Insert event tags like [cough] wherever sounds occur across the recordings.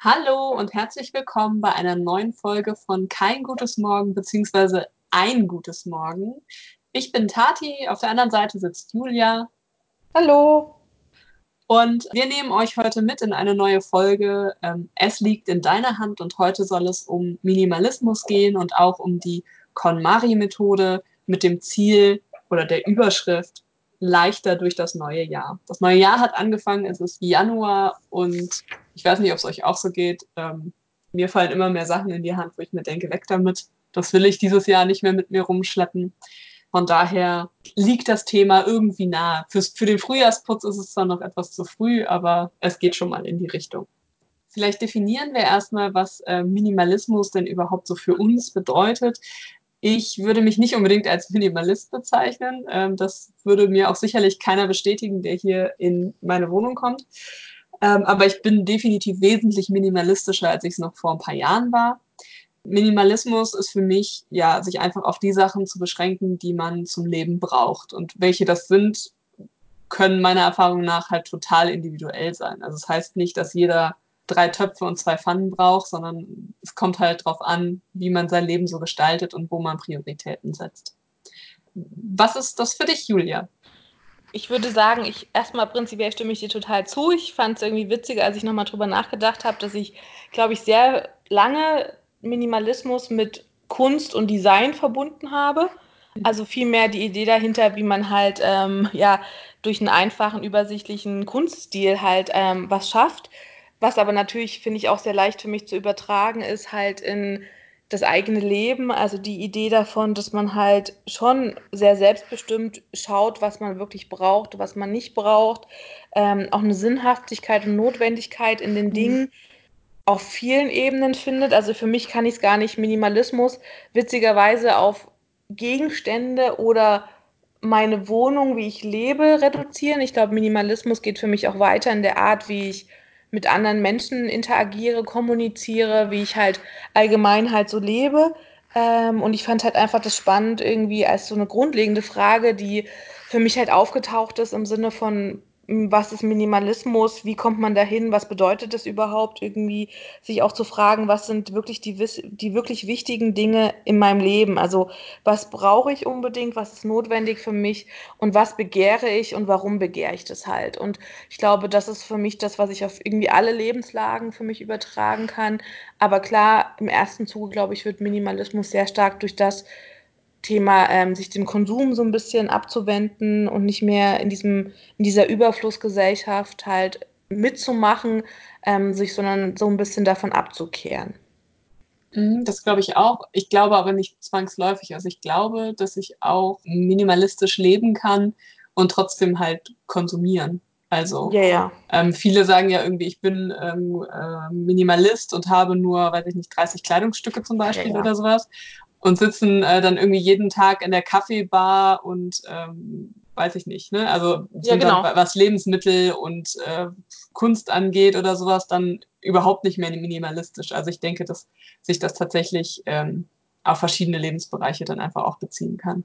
Hallo und herzlich willkommen bei einer neuen Folge von Kein gutes Morgen bzw. Ein gutes Morgen. Ich bin Tati, auf der anderen Seite sitzt Julia. Hallo. Und wir nehmen euch heute mit in eine neue Folge. Ähm, es liegt in deiner Hand und heute soll es um Minimalismus gehen und auch um die KonMari-Methode mit dem Ziel oder der Überschrift leichter durch das neue Jahr. Das neue Jahr hat angefangen, es ist Januar und ich weiß nicht, ob es euch auch so geht. Ähm, mir fallen immer mehr Sachen in die Hand, wo ich mir denke, weg damit. Das will ich dieses Jahr nicht mehr mit mir rumschleppen. Von daher liegt das Thema irgendwie nahe. Für's, für den Frühjahrsputz ist es zwar noch etwas zu früh, aber es geht schon mal in die Richtung. Vielleicht definieren wir erstmal, was äh, Minimalismus denn überhaupt so für uns bedeutet. Ich würde mich nicht unbedingt als Minimalist bezeichnen. Ähm, das würde mir auch sicherlich keiner bestätigen, der hier in meine Wohnung kommt. Ähm, aber ich bin definitiv wesentlich minimalistischer, als ich es noch vor ein paar Jahren war. Minimalismus ist für mich, ja, sich einfach auf die Sachen zu beschränken, die man zum Leben braucht. Und welche das sind, können meiner Erfahrung nach halt total individuell sein. Also es das heißt nicht, dass jeder drei Töpfe und zwei Pfannen braucht, sondern es kommt halt darauf an, wie man sein Leben so gestaltet und wo man Prioritäten setzt. Was ist das für dich, Julia? Ich würde sagen, ich erstmal prinzipiell stimme ich dir total zu. Ich fand es irgendwie witziger, als ich nochmal drüber nachgedacht habe, dass ich, glaube ich, sehr lange Minimalismus mit Kunst und Design verbunden habe. Also vielmehr die Idee dahinter, wie man halt ähm, ja durch einen einfachen, übersichtlichen Kunststil halt ähm, was schafft. Was aber natürlich, finde ich, auch sehr leicht für mich zu übertragen ist, halt in das eigene Leben. Also die Idee davon, dass man halt schon sehr selbstbestimmt schaut, was man wirklich braucht, was man nicht braucht. Ähm, auch eine Sinnhaftigkeit und Notwendigkeit in den mhm. Dingen auf vielen Ebenen findet. Also für mich kann ich es gar nicht Minimalismus witzigerweise auf Gegenstände oder meine Wohnung, wie ich lebe, reduzieren. Ich glaube, Minimalismus geht für mich auch weiter in der Art, wie ich mit anderen Menschen interagiere, kommuniziere, wie ich halt allgemein halt so lebe. Ähm, und ich fand halt einfach das spannend irgendwie als so eine grundlegende Frage, die für mich halt aufgetaucht ist im Sinne von, was ist Minimalismus, wie kommt man dahin, was bedeutet das überhaupt, irgendwie sich auch zu fragen, was sind wirklich die, die wirklich wichtigen Dinge in meinem Leben, also was brauche ich unbedingt, was ist notwendig für mich? Und was begehre ich? Und warum begehre ich das halt. Und ich glaube, das ist für mich das, was ich auf irgendwie alle Lebenslagen für mich übertragen kann. Aber klar, im ersten Zuge, glaube ich, wird Minimalismus sehr stark durch das, Thema, ähm, sich dem Konsum so ein bisschen abzuwenden und nicht mehr in diesem, in dieser Überflussgesellschaft halt mitzumachen, ähm, sich sondern so ein bisschen davon abzukehren. Mhm, das glaube ich auch. Ich glaube aber nicht zwangsläufig. Also ich glaube, dass ich auch minimalistisch leben kann und trotzdem halt konsumieren. Also ja, ja. Ähm, viele sagen ja irgendwie, ich bin ähm, äh, Minimalist und habe nur, weiß ich nicht, 30 Kleidungsstücke zum Beispiel ja, oder sowas und sitzen äh, dann irgendwie jeden Tag in der Kaffeebar und ähm, weiß ich nicht, ne? Also ja, genau. dann, was Lebensmittel und äh, Kunst angeht oder sowas, dann überhaupt nicht mehr minimalistisch. Also ich denke, dass sich das tatsächlich ähm, auf verschiedene Lebensbereiche dann einfach auch beziehen kann.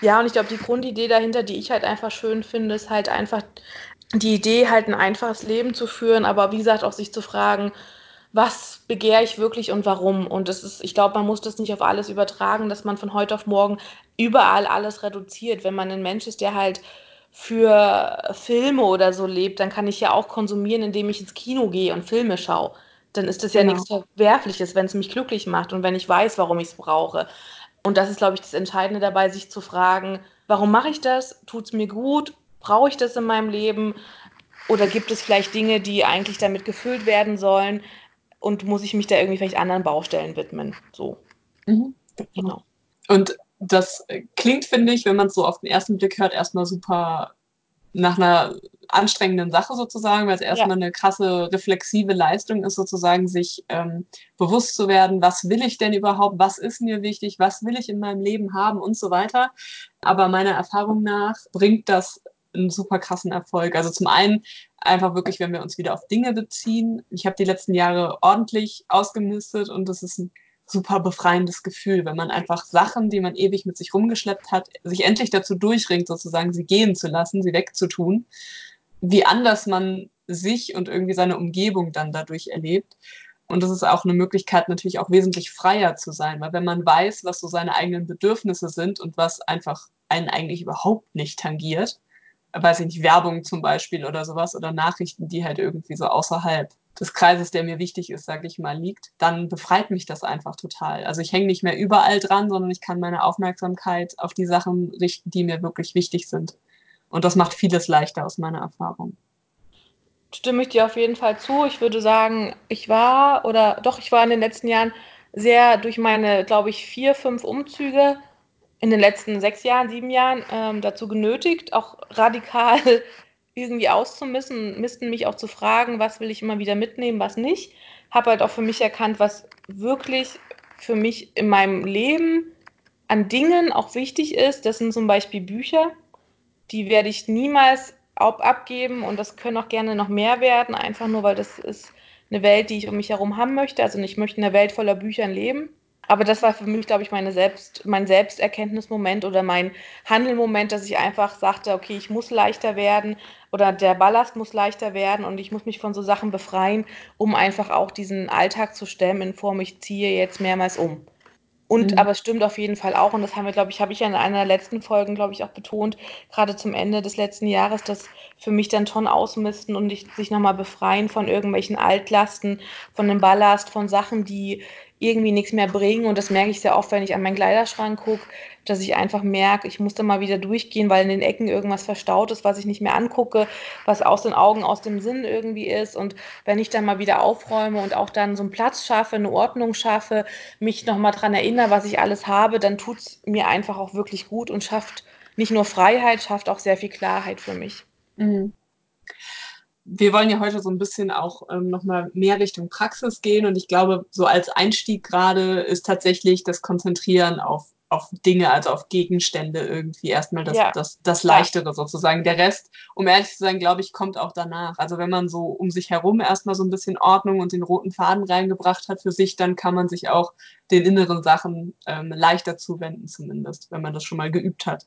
Ja, und ich glaube, die Grundidee dahinter, die ich halt einfach schön finde, ist halt einfach die Idee, halt ein einfaches Leben zu führen, aber wie gesagt, auch sich zu fragen, was begehre ich wirklich und warum. Und das ist, ich glaube, man muss das nicht auf alles übertragen, dass man von heute auf morgen überall alles reduziert. Wenn man ein Mensch ist, der halt für Filme oder so lebt, dann kann ich ja auch konsumieren, indem ich ins Kino gehe und Filme schaue. Dann ist das genau. ja nichts Verwerfliches, wenn es mich glücklich macht und wenn ich weiß, warum ich es brauche. Und das ist, glaube ich, das Entscheidende dabei, sich zu fragen, warum mache ich das? Tut es mir gut? Brauche ich das in meinem Leben? Oder gibt es vielleicht Dinge, die eigentlich damit gefüllt werden sollen? Und muss ich mich da irgendwie vielleicht anderen Baustellen widmen. So. Mhm, genau. Und das klingt, finde ich, wenn man es so auf den ersten Blick hört, erstmal super nach einer anstrengenden Sache sozusagen, weil es erstmal ja. eine krasse reflexive Leistung ist, sozusagen sich ähm, bewusst zu werden, was will ich denn überhaupt, was ist mir wichtig, was will ich in meinem Leben haben und so weiter. Aber meiner Erfahrung nach bringt das einen super krassen Erfolg. Also zum einen einfach wirklich, wenn wir uns wieder auf Dinge beziehen. Ich habe die letzten Jahre ordentlich ausgemistet und das ist ein super befreiendes Gefühl, wenn man einfach Sachen, die man ewig mit sich rumgeschleppt hat, sich endlich dazu durchringt, sozusagen sie gehen zu lassen, sie wegzutun. wie anders man sich und irgendwie seine Umgebung dann dadurch erlebt. Und das ist auch eine Möglichkeit, natürlich auch wesentlich freier zu sein, weil wenn man weiß, was so seine eigenen Bedürfnisse sind und was einfach einen eigentlich überhaupt nicht tangiert, weiß ich nicht, Werbung zum Beispiel oder sowas oder Nachrichten, die halt irgendwie so außerhalb des Kreises, der mir wichtig ist, sage ich mal, liegt, dann befreit mich das einfach total. Also ich hänge nicht mehr überall dran, sondern ich kann meine Aufmerksamkeit auf die Sachen richten, die mir wirklich wichtig sind. Und das macht vieles leichter aus meiner Erfahrung. Stimme ich dir auf jeden Fall zu. Ich würde sagen, ich war oder doch, ich war in den letzten Jahren sehr durch meine, glaube ich, vier, fünf Umzüge in den letzten sechs Jahren, sieben Jahren ähm, dazu genötigt, auch radikal [laughs] irgendwie auszumisten, missten mich auch zu fragen, was will ich immer wieder mitnehmen, was nicht. Habe halt auch für mich erkannt, was wirklich für mich in meinem Leben an Dingen auch wichtig ist. Das sind zum Beispiel Bücher. Die werde ich niemals abgeben und das können auch gerne noch mehr werden, einfach nur, weil das ist eine Welt, die ich um mich herum haben möchte. Also ich möchte in einer Welt voller Büchern leben. Aber das war für mich, glaube ich, meine Selbst, mein Selbsterkenntnismoment oder mein Handelmoment, dass ich einfach sagte, okay, ich muss leichter werden oder der Ballast muss leichter werden und ich muss mich von so Sachen befreien, um einfach auch diesen Alltag zu stemmen in Form, ich ziehe jetzt mehrmals um. Und mhm. aber es stimmt auf jeden Fall auch, und das haben wir, glaube ich, habe ich ja in einer der letzten Folgen, glaube ich, auch betont, gerade zum Ende des letzten Jahres, dass für mich dann schon ausmisten und ich, sich nochmal befreien von irgendwelchen Altlasten, von dem Ballast, von Sachen, die irgendwie nichts mehr bringen. Und das merke ich sehr oft, wenn ich an meinen Kleiderschrank gucke, dass ich einfach merke, ich muss da mal wieder durchgehen, weil in den Ecken irgendwas verstaut ist, was ich nicht mehr angucke, was aus den Augen, aus dem Sinn irgendwie ist. Und wenn ich dann mal wieder aufräume und auch dann so einen Platz schaffe, eine Ordnung schaffe, mich nochmal dran erinnere, was ich alles habe, dann tut es mir einfach auch wirklich gut und schafft nicht nur Freiheit, schafft auch sehr viel Klarheit für mich. Mhm wir wollen ja heute so ein bisschen auch ähm, nochmal mehr Richtung Praxis gehen. Und ich glaube, so als Einstieg gerade ist tatsächlich das Konzentrieren auf, auf Dinge, also auf Gegenstände irgendwie erstmal das, ja, das, das Leichtere sozusagen. Der Rest, um ehrlich zu sein, glaube ich, kommt auch danach. Also wenn man so um sich herum erstmal so ein bisschen Ordnung und den roten Faden reingebracht hat für sich, dann kann man sich auch den inneren Sachen ähm, leichter zuwenden, zumindest, wenn man das schon mal geübt hat.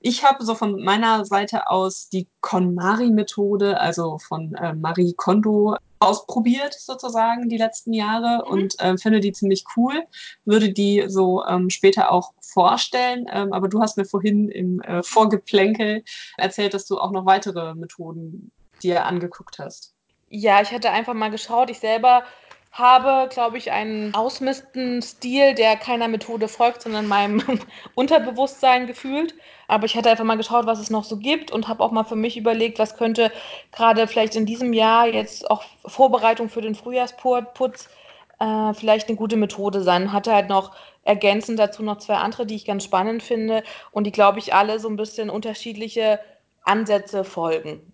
Ich habe so von meiner Seite aus die KonMari-Methode, also von äh, Marie Kondo, ausprobiert sozusagen die letzten Jahre mhm. und äh, finde die ziemlich cool, würde die so ähm, später auch vorstellen. Ähm, aber du hast mir vorhin im äh, Vorgeplänkel erzählt, dass du auch noch weitere Methoden dir angeguckt hast. Ja, ich hatte einfach mal geschaut. Ich selber habe, glaube ich, einen ausmisten Stil, der keiner Methode folgt, sondern meinem [laughs] Unterbewusstsein gefühlt. Aber ich hatte einfach mal geschaut, was es noch so gibt und habe auch mal für mich überlegt, was könnte gerade vielleicht in diesem Jahr jetzt auch Vorbereitung für den Frühjahrsputz äh, vielleicht eine gute Methode sein. Hatte halt noch ergänzend dazu noch zwei andere, die ich ganz spannend finde und die, glaube ich, alle so ein bisschen unterschiedliche Ansätze folgen.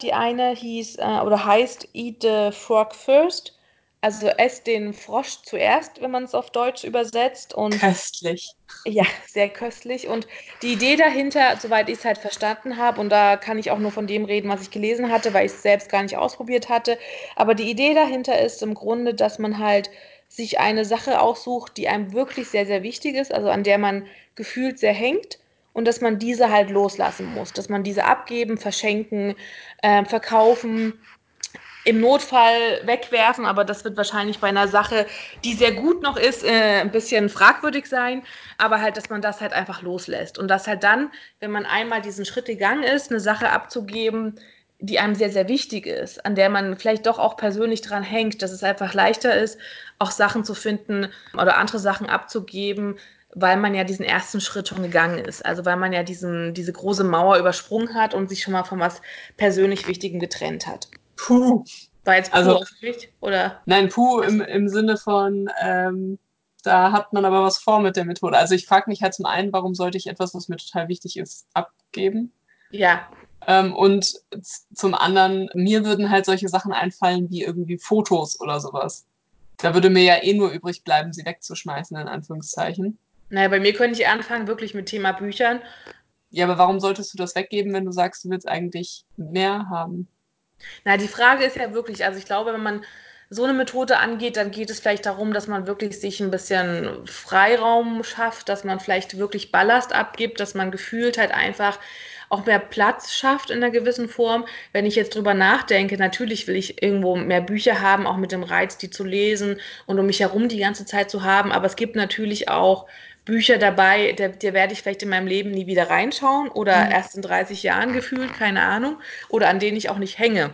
Die eine hieß äh, oder heißt Eat the Frog First also esst den Frosch zuerst, wenn man es auf Deutsch übersetzt. Und köstlich. Ja, sehr köstlich. Und die Idee dahinter, soweit ich es halt verstanden habe, und da kann ich auch nur von dem reden, was ich gelesen hatte, weil ich es selbst gar nicht ausprobiert hatte. Aber die Idee dahinter ist im Grunde, dass man halt sich eine Sache aussucht, die einem wirklich sehr, sehr wichtig ist, also an der man gefühlt sehr hängt und dass man diese halt loslassen muss, dass man diese abgeben, verschenken, äh, verkaufen im Notfall wegwerfen, aber das wird wahrscheinlich bei einer Sache, die sehr gut noch ist, äh, ein bisschen fragwürdig sein. Aber halt, dass man das halt einfach loslässt. Und dass halt dann, wenn man einmal diesen Schritt gegangen ist, eine Sache abzugeben, die einem sehr, sehr wichtig ist, an der man vielleicht doch auch persönlich dran hängt, dass es einfach leichter ist, auch Sachen zu finden oder andere Sachen abzugeben, weil man ja diesen ersten Schritt schon gegangen ist. Also weil man ja diesen, diese große Mauer übersprungen hat und sich schon mal von was persönlich Wichtigem getrennt hat. Puh. War jetzt Puh also, Pflicht, oder? Nein, Puh im, im Sinne von, ähm, da hat man aber was vor mit der Methode. Also ich frage mich halt zum einen, warum sollte ich etwas, was mir total wichtig ist, abgeben? Ja. Ähm, und zum anderen, mir würden halt solche Sachen einfallen wie irgendwie Fotos oder sowas. Da würde mir ja eh nur übrig bleiben, sie wegzuschmeißen, in Anführungszeichen. Naja, bei mir könnte ich anfangen, wirklich mit Thema Büchern. Ja, aber warum solltest du das weggeben, wenn du sagst, du willst eigentlich mehr haben? Na, die Frage ist ja wirklich, also ich glaube, wenn man so eine Methode angeht, dann geht es vielleicht darum, dass man wirklich sich ein bisschen Freiraum schafft, dass man vielleicht wirklich Ballast abgibt, dass man gefühlt halt einfach auch mehr Platz schafft in einer gewissen Form. Wenn ich jetzt drüber nachdenke, natürlich will ich irgendwo mehr Bücher haben, auch mit dem Reiz, die zu lesen und um mich herum die ganze Zeit zu haben. Aber es gibt natürlich auch Bücher dabei, der, der werde ich vielleicht in meinem Leben nie wieder reinschauen oder mhm. erst in 30 Jahren gefühlt, keine Ahnung, oder an denen ich auch nicht hänge.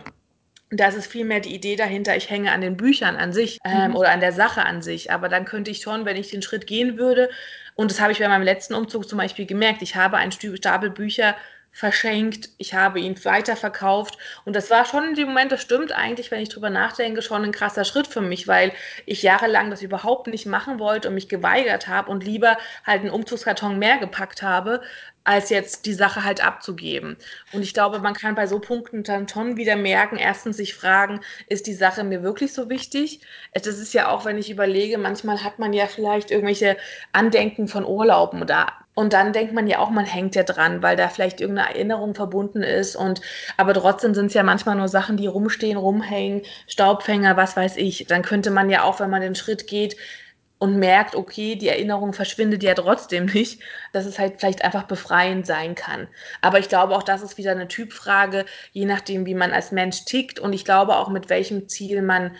Das ist vielmehr die Idee dahinter, ich hänge an den Büchern an sich ähm, mhm. oder an der Sache an sich. Aber dann könnte ich schon, wenn ich den Schritt gehen würde, und das habe ich bei meinem letzten Umzug zum Beispiel gemerkt, ich habe einen Stapel Bücher verschenkt, ich habe ihn weiterverkauft und das war schon in dem Moment, das stimmt eigentlich, wenn ich drüber nachdenke, schon ein krasser Schritt für mich, weil ich jahrelang das überhaupt nicht machen wollte und mich geweigert habe und lieber halt einen Umzugskarton mehr gepackt habe, als jetzt die Sache halt abzugeben. Und ich glaube, man kann bei so Punkten dann schon wieder merken, erstens sich fragen, ist die Sache mir wirklich so wichtig? Das ist ja auch, wenn ich überlege, manchmal hat man ja vielleicht irgendwelche Andenken von Urlauben oder und dann denkt man ja auch, man hängt ja dran, weil da vielleicht irgendeine Erinnerung verbunden ist. Und aber trotzdem sind es ja manchmal nur Sachen, die rumstehen, rumhängen, Staubfänger, was weiß ich. Dann könnte man ja auch, wenn man den Schritt geht, und merkt, okay, die Erinnerung verschwindet ja trotzdem nicht, dass es halt vielleicht einfach befreiend sein kann. Aber ich glaube auch, das ist wieder eine Typfrage, je nachdem, wie man als Mensch tickt und ich glaube auch, mit welchem Ziel man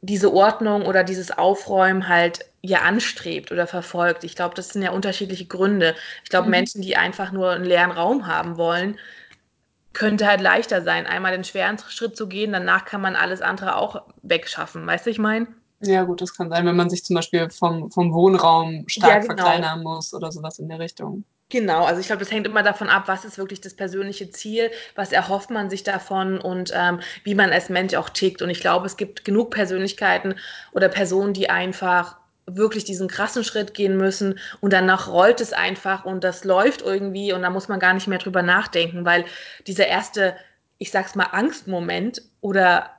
diese Ordnung oder dieses Aufräumen halt ja anstrebt oder verfolgt. Ich glaube, das sind ja unterschiedliche Gründe. Ich glaube, mhm. Menschen, die einfach nur einen leeren Raum haben wollen, könnte halt leichter sein, einmal den schweren Schritt zu gehen, danach kann man alles andere auch wegschaffen. Weißt du, ich meine? Ja, gut, das kann sein, wenn man sich zum Beispiel vom, vom Wohnraum stark ja, genau. verkleinern muss oder sowas in der Richtung. Genau, also ich glaube, das hängt immer davon ab, was ist wirklich das persönliche Ziel, was erhofft man sich davon und ähm, wie man als Mensch auch tickt. Und ich glaube, es gibt genug Persönlichkeiten oder Personen, die einfach wirklich diesen krassen Schritt gehen müssen und danach rollt es einfach und das läuft irgendwie und da muss man gar nicht mehr drüber nachdenken, weil dieser erste, ich sag's mal, Angstmoment oder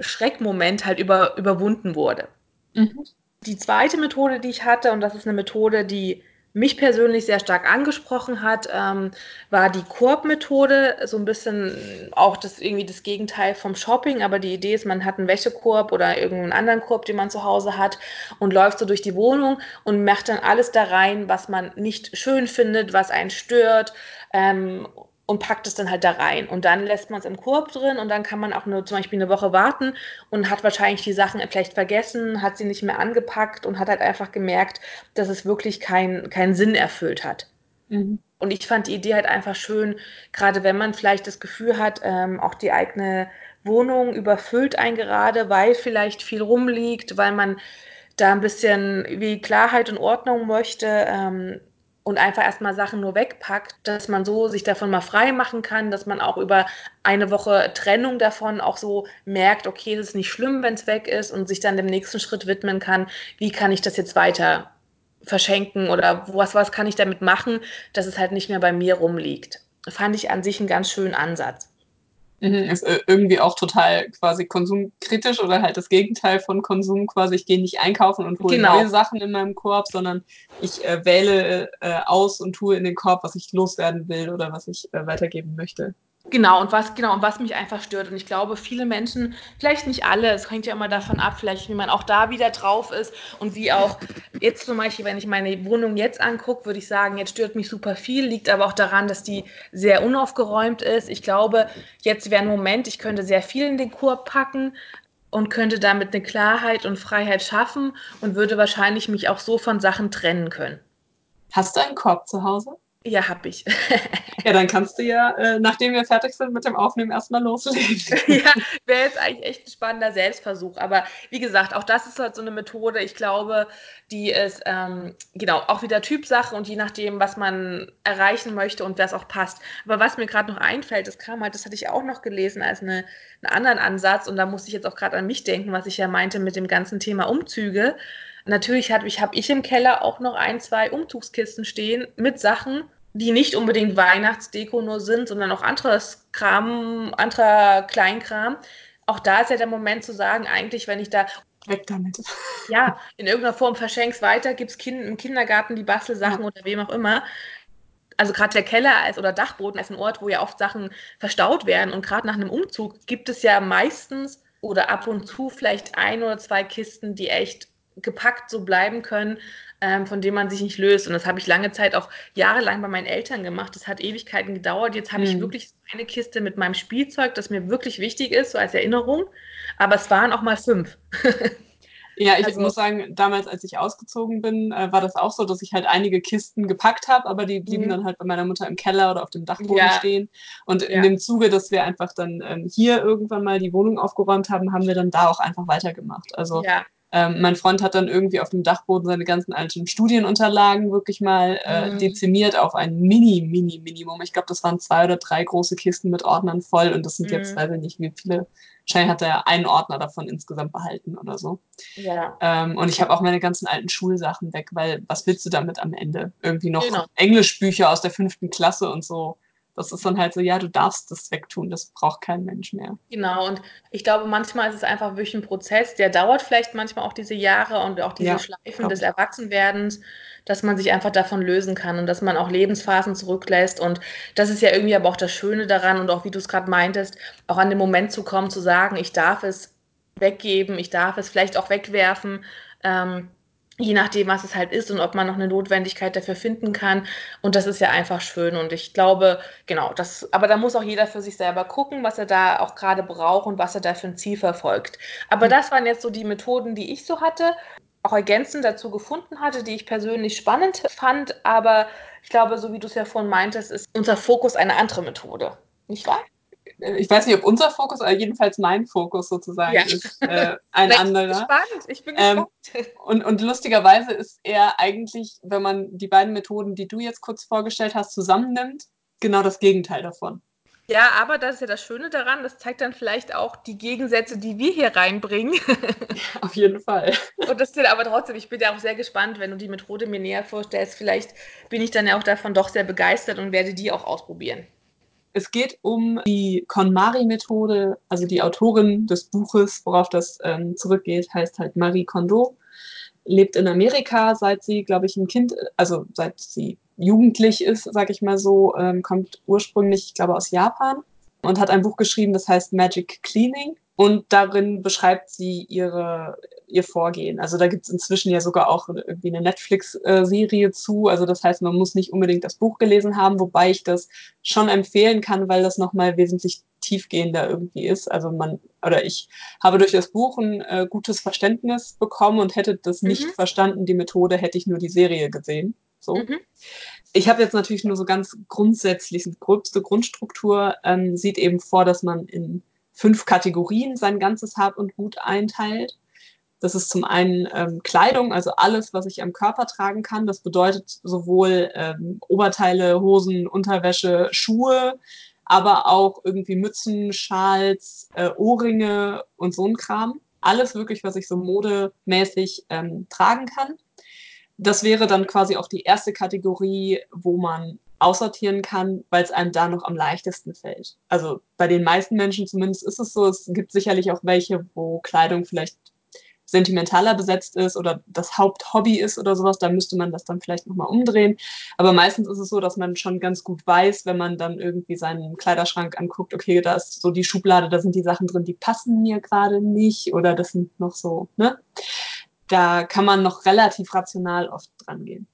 Schreckmoment halt über, überwunden wurde. Mhm. Die zweite Methode, die ich hatte, und das ist eine Methode, die mich persönlich sehr stark angesprochen hat, ähm, war die Korb-Methode. So ein bisschen auch das irgendwie das Gegenteil vom Shopping, aber die Idee ist, man hat einen Wäschekorb oder irgendeinen anderen Korb, den man zu Hause hat und läuft so durch die Wohnung und macht dann alles da rein, was man nicht schön findet, was einen stört. Ähm, und packt es dann halt da rein. Und dann lässt man es im Korb drin und dann kann man auch nur zum Beispiel eine Woche warten und hat wahrscheinlich die Sachen vielleicht vergessen, hat sie nicht mehr angepackt und hat halt einfach gemerkt, dass es wirklich keinen kein Sinn erfüllt hat. Mhm. Und ich fand die Idee halt einfach schön, gerade wenn man vielleicht das Gefühl hat, ähm, auch die eigene Wohnung überfüllt ein gerade, weil vielleicht viel rumliegt, weil man da ein bisschen wie Klarheit und Ordnung möchte, ähm, und einfach erstmal Sachen nur wegpackt, dass man so sich davon mal frei machen kann, dass man auch über eine Woche Trennung davon auch so merkt, okay, es ist nicht schlimm, wenn es weg ist und sich dann dem nächsten Schritt widmen kann, wie kann ich das jetzt weiter verschenken oder was, was kann ich damit machen, dass es halt nicht mehr bei mir rumliegt. Fand ich an sich einen ganz schönen Ansatz. Mhm, ist äh, irgendwie auch total quasi konsumkritisch oder halt das Gegenteil von Konsum quasi. Ich gehe nicht einkaufen und hole genau. neue Sachen in meinem Korb, sondern ich äh, wähle äh, aus und tue in den Korb, was ich loswerden will oder was ich äh, weitergeben möchte. Genau, und was, genau, und was mich einfach stört. Und ich glaube, viele Menschen, vielleicht nicht alle, es hängt ja immer davon ab, vielleicht wie man auch da wieder drauf ist und wie auch jetzt zum Beispiel, wenn ich meine Wohnung jetzt angucke, würde ich sagen, jetzt stört mich super viel, liegt aber auch daran, dass die sehr unaufgeräumt ist. Ich glaube, jetzt wäre ein Moment, ich könnte sehr viel in den Korb packen, und könnte damit eine Klarheit und Freiheit schaffen und würde wahrscheinlich mich auch so von Sachen trennen können. Hast du einen Korb zu Hause? Ja, hab ich. [laughs] ja, dann kannst du ja, äh, nachdem wir fertig sind mit dem Aufnehmen, erstmal loslegen. [laughs] ja, wäre jetzt eigentlich echt ein spannender Selbstversuch. Aber wie gesagt, auch das ist halt so eine Methode, ich glaube, die ist ähm, genau auch wieder Typsache und je nachdem, was man erreichen möchte und wer es auch passt. Aber was mir gerade noch einfällt, das kam halt, das hatte ich auch noch gelesen als eine, einen anderen Ansatz und da musste ich jetzt auch gerade an mich denken, was ich ja meinte mit dem ganzen Thema Umzüge natürlich habe ich, hab ich im Keller auch noch ein, zwei Umzugskisten stehen mit Sachen, die nicht unbedingt Weihnachtsdeko nur sind, sondern auch anderes Kram, anderer Kleinkram. Auch da ist ja der Moment zu sagen, eigentlich, wenn ich da weg damit. Ja, [laughs] in irgendeiner Form verschenkst weiter, gibt es kind, im Kindergarten die Bastelsachen ja. oder wem auch immer. Also gerade der Keller als, oder Dachboden ist ein Ort, wo ja oft Sachen verstaut werden. Und gerade nach einem Umzug gibt es ja meistens oder ab und zu vielleicht ein oder zwei Kisten, die echt gepackt so bleiben können, ähm, von dem man sich nicht löst. Und das habe ich lange Zeit auch jahrelang bei meinen Eltern gemacht. Das hat Ewigkeiten gedauert. Jetzt habe mhm. ich wirklich eine Kiste mit meinem Spielzeug, das mir wirklich wichtig ist, so als Erinnerung. Aber es waren auch mal fünf. [laughs] Ja, ich also, muss sagen, damals, als ich ausgezogen bin, äh, war das auch so, dass ich halt einige Kisten gepackt habe, aber die blieben mhm. dann halt bei meiner Mutter im Keller oder auf dem Dachboden ja. stehen. Und in ja. dem Zuge, dass wir einfach dann ähm, hier irgendwann mal die Wohnung aufgeräumt haben, haben wir dann da auch einfach weitergemacht. Also ja. Ähm, mein Freund hat dann irgendwie auf dem Dachboden seine ganzen alten Studienunterlagen wirklich mal äh, mhm. dezimiert auf ein Mini, Mini, Minimum. Ich glaube, das waren zwei oder drei große Kisten mit Ordnern voll und das sind mhm. jetzt, weiß ich nicht, wie viele Wahrscheinlich hat er einen Ordner davon insgesamt behalten oder so. Ja. Ähm, und ich habe auch meine ganzen alten Schulsachen weg, weil was willst du damit am Ende? Irgendwie noch genau. Englischbücher aus der fünften Klasse und so. Das ist dann halt so, ja, du darfst das wegtun, das braucht kein Mensch mehr. Genau, und ich glaube, manchmal ist es einfach wirklich ein Prozess, der dauert vielleicht manchmal auch diese Jahre und auch diese ja, Schleifen des Erwachsenwerdens dass man sich einfach davon lösen kann und dass man auch Lebensphasen zurücklässt. Und das ist ja irgendwie aber auch das Schöne daran und auch wie du es gerade meintest, auch an den Moment zu kommen, zu sagen, ich darf es weggeben, ich darf es vielleicht auch wegwerfen. Ähm, je nachdem, was es halt ist und ob man noch eine Notwendigkeit dafür finden kann. Und das ist ja einfach schön. Und ich glaube, genau, das, aber da muss auch jeder für sich selber gucken, was er da auch gerade braucht und was er da für ein Ziel verfolgt. Aber mhm. das waren jetzt so die Methoden, die ich so hatte auch ergänzend dazu gefunden hatte, die ich persönlich spannend fand. Aber ich glaube, so wie du es ja vorhin meintest, ist unser Fokus eine andere Methode. Nicht wahr? Ich weiß nicht, ob unser Fokus, aber jedenfalls mein Fokus sozusagen ja. ist äh, ein [laughs] anderer. Ich bin gespannt. Ich bin ähm, gespannt. Ähm, und, und lustigerweise ist er eigentlich, wenn man die beiden Methoden, die du jetzt kurz vorgestellt hast, zusammennimmt, genau das Gegenteil davon. Ja, aber das ist ja das Schöne daran, das zeigt dann vielleicht auch die Gegensätze, die wir hier reinbringen. [laughs] Ja, auf jeden Fall. Und das ist aber trotzdem, ich bin ja auch sehr gespannt, wenn du die Methode mir näher vorstellst. Vielleicht bin ich dann ja auch davon doch sehr begeistert und werde die auch ausprobieren. Es geht um die KonMari-Methode, also die Autorin des Buches, worauf das ähm, zurückgeht, heißt halt Marie Kondo, lebt in Amerika, seit sie, glaube ich, ein Kind, also seit sie jugendlich ist, sag ich mal so, ähm, kommt ursprünglich, ich glaube, aus Japan und hat ein Buch geschrieben, das heißt Magic Cleaning. Und darin beschreibt sie ihre, ihr Vorgehen. Also da gibt es inzwischen ja sogar auch irgendwie eine Netflix-Serie zu. Also das heißt, man muss nicht unbedingt das Buch gelesen haben, wobei ich das schon empfehlen kann, weil das nochmal wesentlich tiefgehender irgendwie ist. Also man, oder ich habe durch das Buch ein äh, gutes Verständnis bekommen und hätte das nicht mhm. verstanden, die Methode, hätte ich nur die Serie gesehen. So. Mhm. Ich habe jetzt natürlich nur so ganz grundsätzlich, die gröbste Grundstruktur ähm, sieht eben vor, dass man in fünf Kategorien sein ganzes Hab und Gut einteilt. Das ist zum einen ähm, Kleidung, also alles, was ich am Körper tragen kann. Das bedeutet sowohl ähm, Oberteile, Hosen, Unterwäsche, Schuhe, aber auch irgendwie Mützen, Schals, äh, Ohrringe und so ein Kram. Alles wirklich, was ich so modemäßig ähm, tragen kann das wäre dann quasi auch die erste Kategorie, wo man aussortieren kann, weil es einem da noch am leichtesten fällt. Also bei den meisten Menschen zumindest ist es so. Es gibt sicherlich auch welche, wo Kleidung vielleicht sentimentaler besetzt ist oder das Haupthobby ist oder sowas, da müsste man das dann vielleicht nochmal umdrehen. Aber meistens ist es so, dass man schon ganz gut weiß, wenn man dann irgendwie seinen Kleiderschrank anguckt, okay, da ist so die Schublade, da sind die Sachen drin, die passen mir gerade nicht oder das sind noch so, ne? da kann man noch relativ rational oft dran gehen.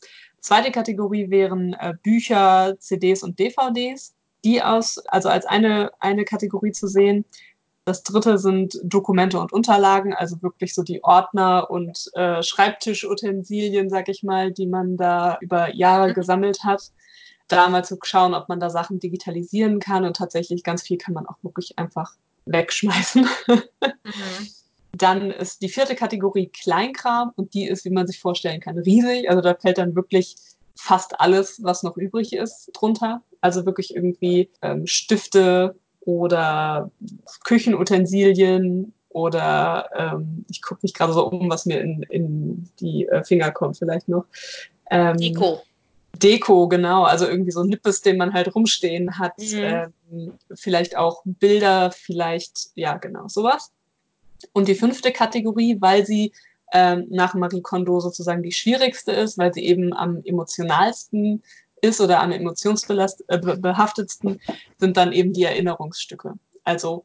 Zweite Kategorie wären äh, Bücher, CDs und DVDs, die aus, also als eine, eine Kategorie zu sehen. Das dritte sind Dokumente und Unterlagen, also wirklich so die Ordner und äh, Schreibtischutensilien, sag ich mal, die man da über Jahre mhm. gesammelt hat. Da mal zu schauen, ob man da Sachen digitalisieren kann und tatsächlich ganz viel kann man auch wirklich einfach wegschmeißen. [laughs] Mhm. Dann ist die vierte Kategorie Kleinkram und die ist, wie man sich vorstellen kann, riesig. Also da fällt dann wirklich fast alles, was noch übrig ist, drunter. Also wirklich irgendwie ähm, Stifte oder Küchenutensilien oder ähm, ich gucke mich gerade so um, was mir in, in die äh, Finger kommt vielleicht noch. Ähm, Deko. Deko, genau. Also irgendwie so Nippes, den man halt rumstehen hat. Mhm. Ähm, vielleicht auch Bilder, vielleicht, ja, genau, sowas. Und die fünfte Kategorie, weil sie ähm, nach Marie Kondo sozusagen die schwierigste ist, weil sie eben am emotionalsten ist oder am emotionsbehaftetsten, äh, sind dann eben die Erinnerungsstücke. Also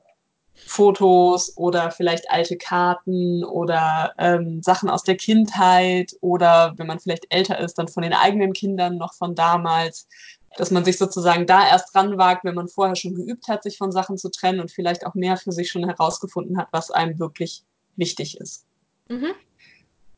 Fotos oder vielleicht alte Karten oder ähm, Sachen aus der Kindheit oder wenn man vielleicht älter ist, dann von den eigenen Kindern noch von damals, dass man sich sozusagen da erst ranwagt, wenn man vorher schon geübt hat, sich von Sachen zu trennen und vielleicht auch mehr für sich schon herausgefunden hat, was einem wirklich wichtig ist. Mhm.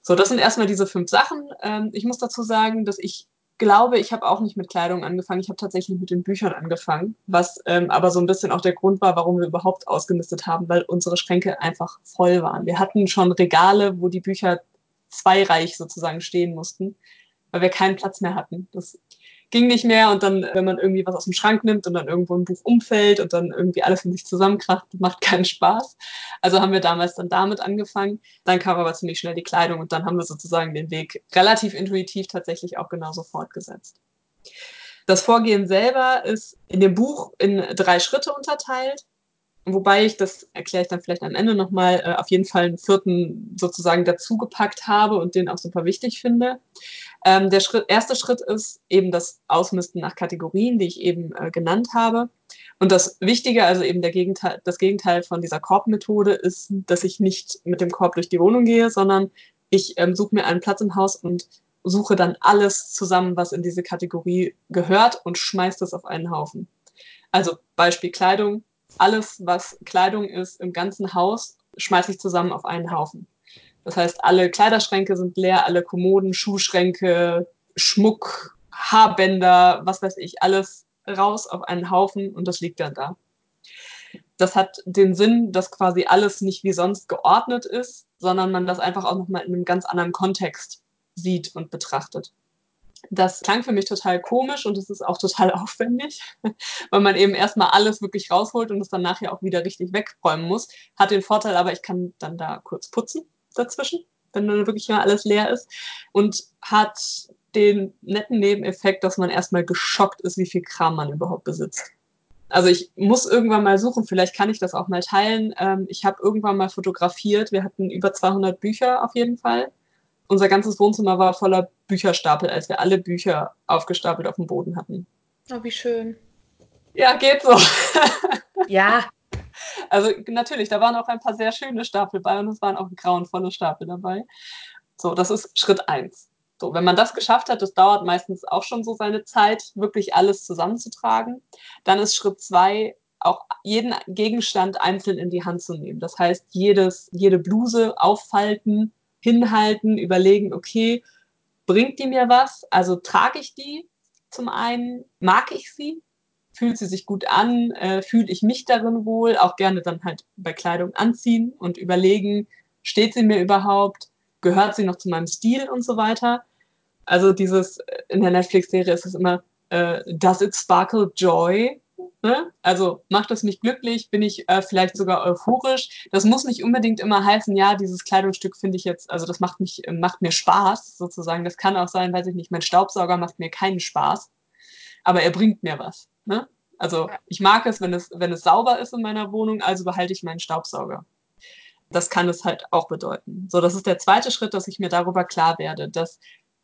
So, das sind erstmal diese fünf Sachen. Ähm, ich muss dazu sagen, dass ich glaube, ich habe auch nicht mit Kleidung angefangen. Ich habe tatsächlich mit den Büchern angefangen, was ähm, aber so ein bisschen auch der Grund war, warum wir überhaupt ausgemistet haben, weil unsere Schränke einfach voll waren. Wir hatten schon Regale, wo die Bücher zweireich sozusagen stehen mussten, weil wir keinen Platz mehr hatten. Das ging nicht mehr und dann, wenn man irgendwie was aus dem Schrank nimmt und dann irgendwo ein Buch umfällt und dann irgendwie alles in sich zusammenkracht, macht keinen Spaß. Also haben wir damals dann damit angefangen. Dann kam aber ziemlich schnell die Kleidung und dann haben wir sozusagen den Weg relativ intuitiv tatsächlich auch genauso fortgesetzt. Das Vorgehen selber ist in dem Buch in drei Schritte unterteilt. Wobei ich, das erkläre ich dann vielleicht am Ende nochmal, äh, auf jeden Fall einen vierten sozusagen dazugepackt habe und den auch super wichtig finde. Ähm, der Schritt, erste Schritt ist eben das Ausmisten nach Kategorien, die ich eben äh, genannt habe. Und das Wichtige, also eben der Gegenteil, das Gegenteil von dieser Korbmethode ist, dass ich nicht mit dem Korb durch die Wohnung gehe, sondern ich ähm, suche mir einen Platz im Haus und suche dann alles zusammen, was in diese Kategorie gehört und schmeiße das auf einen Haufen. Also Beispiel Kleidung. Alles, was Kleidung ist im ganzen Haus, schmeiße ich zusammen auf einen Haufen. Das heißt, alle Kleiderschränke sind leer, alle Kommoden, Schuhschränke, Schmuck, Haarbänder, was weiß ich, alles raus auf einen Haufen und das liegt dann da. Das hat den Sinn, dass quasi alles nicht wie sonst geordnet ist, sondern man das einfach auch nochmal in einem ganz anderen Kontext sieht und betrachtet. Das klang für mich total komisch und es ist auch total [laughs] aufwendig, weil man eben erstmal alles wirklich rausholt und es dann nachher auch wieder richtig wegräumen muss. Hat den Vorteil aber, ich kann dann da kurz putzen dazwischen, wenn dann wirklich mal alles leer ist. Und hat den netten Nebeneffekt, dass man erstmal geschockt ist, wie viel Kram man überhaupt besitzt. Also ich muss irgendwann mal suchen, vielleicht kann ich das auch mal teilen. Ähm, ich habe irgendwann mal fotografiert, wir hatten über 200 Bücher auf jeden Fall. Unser ganzes Wohnzimmer war voller Bücherstapel, als wir alle Bücher aufgestapelt auf dem Boden hatten. Oh, wie schön. Ja, geht so. [laughs] Ja, also natürlich, da waren auch ein paar sehr schöne Stapel bei und es waren auch grauenvolle Stapel dabei. So, das ist Schritt eins. So, wenn man das geschafft hat, das dauert meistens auch schon so seine Zeit, wirklich alles zusammenzutragen. Dann ist Schritt zwei, auch jeden Gegenstand einzeln in die Hand zu nehmen. Das heißt, jedes, jede Bluse auffalten, hinhalten, überlegen, okay, bringt die mir was? Also trage ich die zum einen, mag ich sie? fühlt sie sich gut an, äh, fühle ich mich darin wohl, auch gerne dann halt bei Kleidung anziehen und überlegen, steht sie mir überhaupt, gehört sie noch zu meinem Stil und so weiter. Also dieses, in der Netflix-Serie ist es immer, äh, does it sparkle joy? Ne? Also macht es mich glücklich, bin ich äh, vielleicht sogar euphorisch. Das muss nicht unbedingt immer heißen, ja, dieses Kleidungsstück finde ich jetzt, also das macht mich, macht mir Spaß sozusagen. Das kann auch sein, weiß ich nicht, mein Staubsauger macht mir keinen Spaß, aber er bringt mir was. Ne? Also ich mag es wenn, es, wenn es sauber ist in meiner Wohnung, also behalte ich meinen Staubsauger. Das kann es halt auch bedeuten. So, das ist der zweite Schritt, dass ich mir darüber klar werde. Das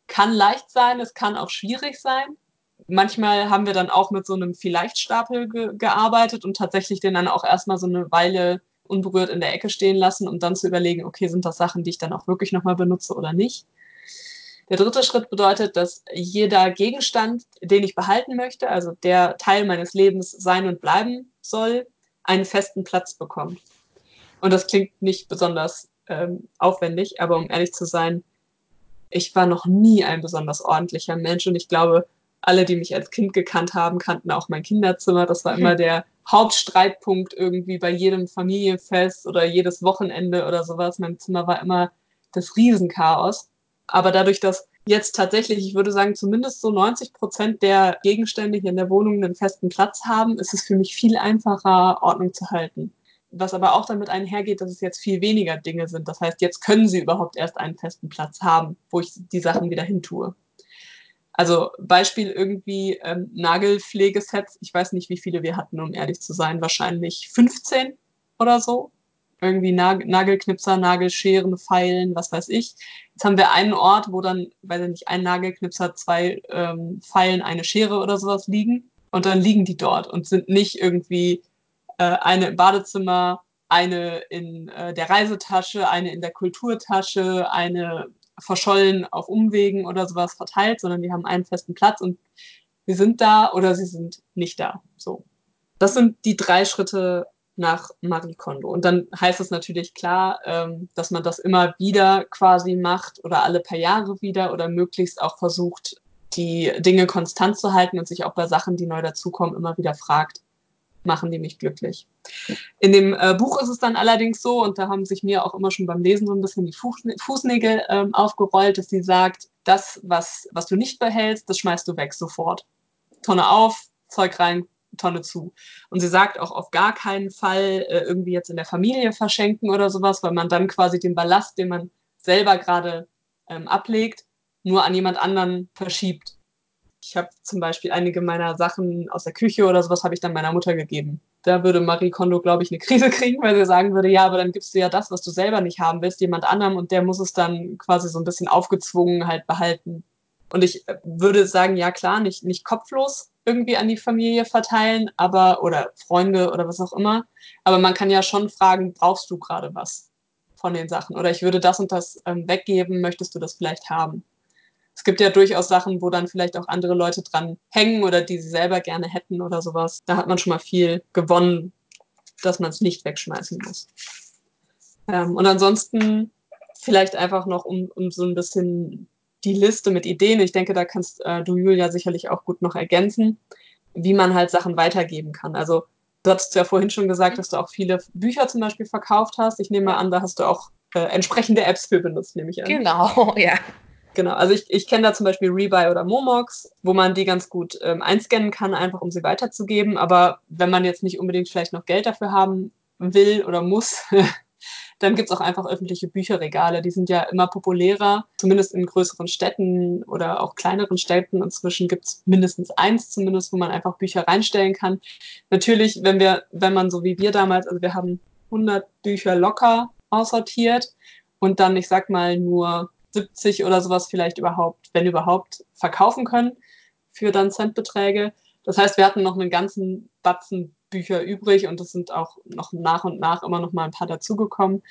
kann leicht sein, es kann auch schwierig sein. Manchmal haben wir dann auch mit so einem Vielleicht-Stapel ge gearbeitet und tatsächlich den dann auch erstmal so eine Weile unberührt in der Ecke stehen lassen, um dann zu überlegen, okay, sind das Sachen, die ich dann auch wirklich nochmal benutze oder nicht. Der dritte Schritt bedeutet, dass jeder Gegenstand, den ich behalten möchte, also der Teil meines Lebens sein und bleiben soll, einen festen Platz bekommt. Und das klingt nicht besonders ähm, aufwendig, aber um ehrlich zu sein, ich war noch nie ein besonders ordentlicher Mensch und ich glaube, alle, die mich als Kind gekannt haben, kannten auch mein Kinderzimmer. Das war immer der Hauptstreitpunkt irgendwie bei jedem Familienfest oder jedes Wochenende oder sowas. Mein Zimmer war immer das Riesenchaos. Aber dadurch, dass jetzt tatsächlich, ich würde sagen, zumindest so 90 Prozent der Gegenstände hier in der Wohnung einen festen Platz haben, ist es für mich viel einfacher, Ordnung zu halten. Was aber auch damit einhergeht, dass es jetzt viel weniger Dinge sind. Das heißt, jetzt können sie überhaupt erst einen festen Platz haben, wo ich die Sachen wieder hin tue. Also Beispiel irgendwie ähm, Nagelpflegesets. Ich weiß nicht, wie viele wir hatten, um ehrlich zu sein. Wahrscheinlich 15 oder so irgendwie Nag Nagelknipser, Nagelscheren, Pfeilen, was weiß ich. Jetzt haben wir einen Ort, wo dann, weiß ich nicht, ein Nagelknipser, zwei ähm, Pfeilen, eine Schere oder sowas liegen. Und dann liegen die dort und sind nicht irgendwie äh, eine im Badezimmer, eine in äh, der Reisetasche, eine in der Kulturtasche, eine verschollen auf Umwegen oder sowas verteilt, sondern die haben einen festen Platz und sie sind da oder sie sind nicht da. So. Das sind die drei Schritte nach Marie Kondo. Und dann heißt es natürlich klar, ähm, dass man das immer wieder quasi macht oder alle paar Jahre wieder oder möglichst auch versucht, die Dinge konstant zu halten und sich auch bei Sachen, die neu dazukommen, immer wieder fragt, machen die mich glücklich. In dem äh, Buch ist es dann allerdings so, und da haben sich mir auch immer schon beim Lesen so ein bisschen die Fuß, Fußnägel ähm, aufgerollt, dass sie sagt, das, was, was du nicht behältst, das schmeißt du weg sofort. Tonne auf, Zeug rein, Tonne zu. Und sie sagt auch auf gar keinen Fall äh, irgendwie jetzt in der Familie verschenken oder sowas, weil man dann quasi den Ballast, den man selber gerade ähm, ablegt, nur an jemand anderen verschiebt. Ich habe zum Beispiel einige meiner Sachen aus der Küche oder sowas habe ich dann meiner Mutter gegeben. Da würde Marie Kondo, glaube ich, eine [laughs] Krise kriegen, weil sie sagen würde, ja, aber dann gibst du ja das, was du selber nicht haben willst, jemand anderem und der muss es dann quasi so ein bisschen aufgezwungen halt behalten. Und ich äh, würde sagen, ja klar, nicht, nicht kopflos irgendwie an die Familie verteilen, aber oder Freunde oder was auch immer. Aber man kann ja schon fragen, brauchst du gerade was von den Sachen? Oder ich würde das und das ähm, weggeben, möchtest du das vielleicht haben? Es gibt ja durchaus Sachen, wo dann vielleicht auch andere Leute dran hängen oder die sie selber gerne hätten oder sowas. Da hat man schon mal viel gewonnen, dass man es nicht wegschmeißen muss. Ähm, und ansonsten vielleicht einfach noch um, um so ein bisschen die Liste mit Ideen. Ich denke, da kannst äh, du, Julia, sicherlich auch gut noch ergänzen, wie man halt Sachen weitergeben kann. Also du hattest ja vorhin schon gesagt, dass du auch viele Bücher zum Beispiel verkauft hast. Ich nehme an, da hast du auch äh, entsprechende Apps für benutzt, nehme ich an. Genau, [laughs] ja. Genau, also ich, ich kenne da zum Beispiel Rebuy oder Momox, wo man die ganz gut ähm, einscannen kann, einfach um sie weiterzugeben. Aber wenn man jetzt nicht unbedingt vielleicht noch Geld dafür haben will oder muss, [laughs] dann gibt es auch einfach öffentliche Bücherregale. Die sind ja immer populärer, zumindest in größeren Städten oder auch kleineren Städten. Inzwischen gibt es mindestens eins zumindest, wo man einfach Bücher reinstellen kann. Natürlich, wenn wir, wenn man so wie wir damals, also wir haben 100 Bücher locker aussortiert und dann, ich sag mal, nur 70 oder sowas vielleicht überhaupt, wenn überhaupt, verkaufen können für dann Centbeträge. Das heißt, wir hatten noch einen ganzen Batzen Bücher übrig und es sind auch noch nach und nach immer noch mal ein paar dazugekommen.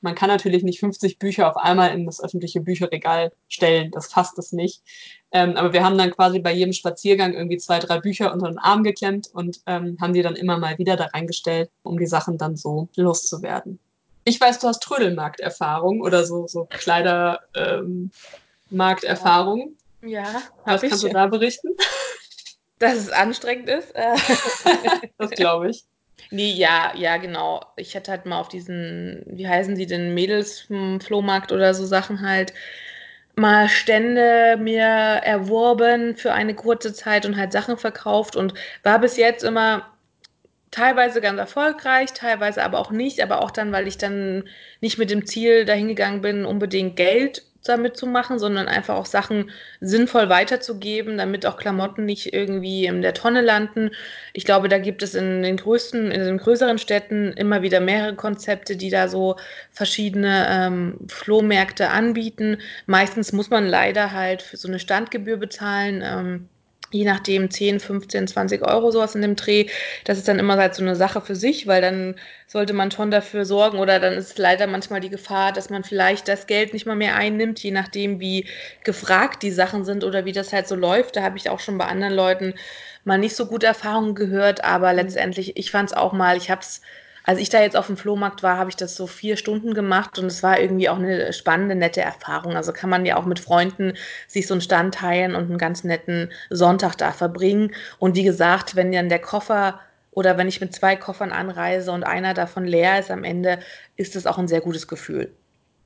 Man kann natürlich nicht 50 Bücher auf einmal in das öffentliche Bücherregal stellen, das fasst es nicht. Ähm, aber wir haben dann quasi bei jedem Spaziergang irgendwie zwei, drei Bücher unter den Arm geklemmt und ähm, haben die dann immer mal wieder da reingestellt, um die Sachen dann so loszuwerden. Ich weiß, du hast Trödelmarkterfahrung oder so, so Kleidermarkterfahrung. Ähm, ja. Was kannst du da berichten? [laughs] Dass es anstrengend ist. [laughs] das glaube ich. Nee, ja, ja, genau. Ich hatte halt mal auf diesen, wie heißen sie denn, Mädels-Flohmarkt oder so Sachen halt mal Stände mir erworben für eine kurze Zeit und halt Sachen verkauft und war bis jetzt immer teilweise ganz erfolgreich, teilweise aber auch nicht, aber auch dann, weil ich dann nicht mit dem Ziel dahingegangen bin, unbedingt Geld damit zu machen, sondern einfach auch Sachen sinnvoll weiterzugeben, damit auch Klamotten nicht irgendwie in der Tonne landen. Ich glaube, da gibt es in den größten, in den größeren Städten immer wieder mehrere Konzepte, die da so verschiedene ähm, Flohmärkte anbieten. Meistens muss man leider halt für so eine Standgebühr bezahlen. Ähm, je nachdem 10, 15, 20 Euro sowas in dem Dreh. Das ist dann immer halt so eine Sache für sich, weil dann sollte man schon dafür sorgen oder dann ist leider manchmal die Gefahr, dass man vielleicht das Geld nicht mal mehr einnimmt, je nachdem wie gefragt die Sachen sind oder wie das halt so läuft. Da habe ich auch schon bei anderen Leuten mal nicht so gute Erfahrungen gehört, aber mhm. letztendlich, ich fand es auch mal, ich habe es als ich da jetzt auf dem Flohmarkt war, habe ich das so vier Stunden gemacht und es war irgendwie auch eine spannende, nette Erfahrung. Also kann man ja auch mit Freunden sich so einen Stand teilen und einen ganz netten Sonntag da verbringen. Und wie gesagt, wenn dann der Koffer oder wenn ich mit zwei Koffern anreise und einer davon leer ist am Ende, ist das auch ein sehr gutes Gefühl.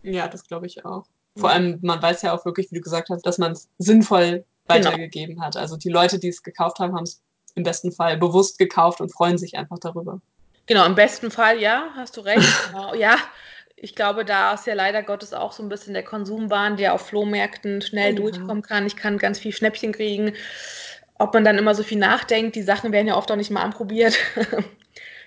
Ja, das glaube ich auch. Vor allem, man weiß ja auch wirklich, wie du gesagt hast, dass man es sinnvoll genau. weitergegeben genau. hat. Also die Leute, die es gekauft haben, haben es im besten Fall bewusst gekauft und freuen sich einfach darüber. Genau, im besten Fall, ja, hast du recht. Genau, ja, ich glaube, da ist ja leider Gottes auch so ein bisschen der Konsumwahn, der auf Flohmärkten schnell ja. durchkommen kann. Ich kann ganz viel Schnäppchen kriegen. Ob man dann immer so viel nachdenkt, die Sachen werden ja oft auch nicht mal anprobiert. [laughs]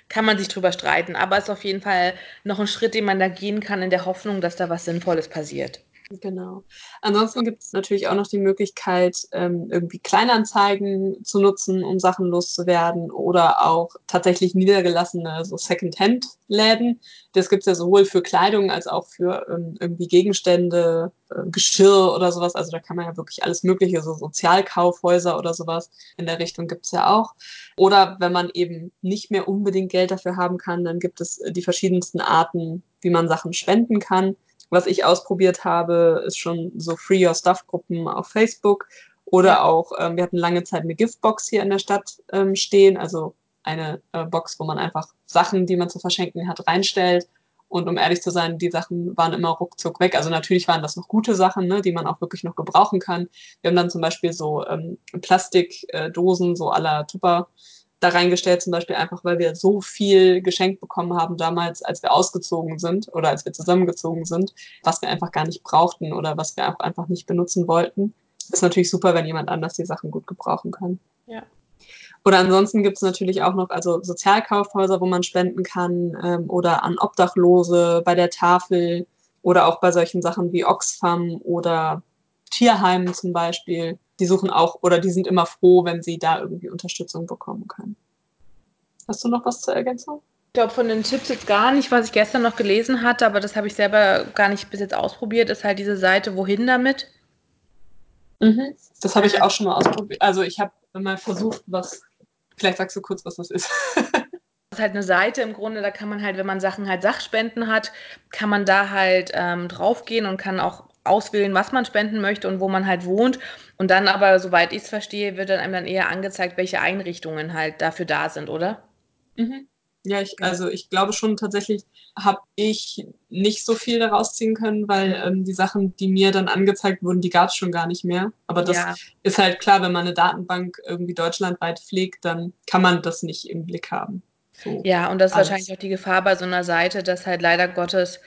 kann man sich drüber streiten. Aber es ist auf jeden Fall noch ein Schritt, den man da gehen kann, in der Hoffnung, dass da was Sinnvolles passiert. Genau. Ansonsten gibt es natürlich auch noch die Möglichkeit, ähm, irgendwie Kleinanzeigen zu nutzen, um Sachen loszuwerden oder auch tatsächlich niedergelassene so Second-Hand-Läden. Das gibt es ja sowohl für Kleidung als auch für ähm, irgendwie Gegenstände, äh, Geschirr oder sowas. Also da kann man ja wirklich alles Mögliche, so Sozialkaufhäuser oder sowas in der Richtung gibt es ja auch. Oder wenn man eben nicht mehr unbedingt Geld dafür haben kann, dann gibt es die verschiedensten Arten, wie man Sachen spenden kann. Was ich ausprobiert habe, ist schon so Free Your Stuff Gruppen auf Facebook oder ja. auch, ähm, wir hatten lange Zeit eine Giftbox hier in der Stadt ähm, stehen, also eine äh, Box, wo man einfach Sachen, die man zu verschenken hat, reinstellt. Und um ehrlich zu sein, die Sachen waren immer ruckzuck weg. Also natürlich waren das noch gute Sachen, ne, die man auch wirklich noch gebrauchen kann. Wir haben dann zum Beispiel so ähm, Plastikdosen, äh, so aller Tupper da reingestellt, zum Beispiel einfach, weil wir so viel geschenkt bekommen haben damals, als wir ausgezogen sind oder als wir zusammengezogen sind, was wir einfach gar nicht brauchten oder was wir auch einfach nicht benutzen wollten. Ist natürlich super, wenn jemand anders die Sachen gut gebrauchen kann. Ja. Oder ansonsten gibt es natürlich auch noch also Sozialkaufhäuser, wo man spenden kann ähm, oder an Obdachlose bei der Tafel oder auch bei solchen Sachen wie Oxfam oder Tierheimen zum Beispiel die suchen auch oder die sind immer froh, wenn sie da irgendwie Unterstützung bekommen können. Hast du noch was zur Ergänzung? Ich glaube, von den Tipps jetzt gar nicht, was ich gestern noch gelesen hatte, aber das habe ich selber gar nicht bis jetzt ausprobiert, ist halt diese Seite Wohin damit. Mhm. Das habe ich auch schon mal ausprobiert. Also ich habe mal versucht, was. Vielleicht sagst du kurz, was das ist. [laughs] Das ist halt eine Seite im Grunde, da kann man halt, wenn man Sachen halt Sachspenden hat, kann man da halt ähm, draufgehen und kann auch auswählen, was man spenden möchte und wo man halt wohnt. Und dann aber, soweit ich es verstehe, wird dann einem dann eher angezeigt, welche Einrichtungen halt dafür da sind, oder? Mhm. Ja, ich, also ich glaube schon tatsächlich habe ich nicht so viel daraus ziehen können, weil ähm, die Sachen, die mir dann angezeigt wurden, die gab es schon gar nicht mehr. Aber das ja. ist halt klar, wenn man eine Datenbank irgendwie deutschlandweit pflegt, dann kann man das nicht im Blick haben. So ja, und das ist alles. wahrscheinlich auch die Gefahr bei so einer Seite, dass halt leider Gottes,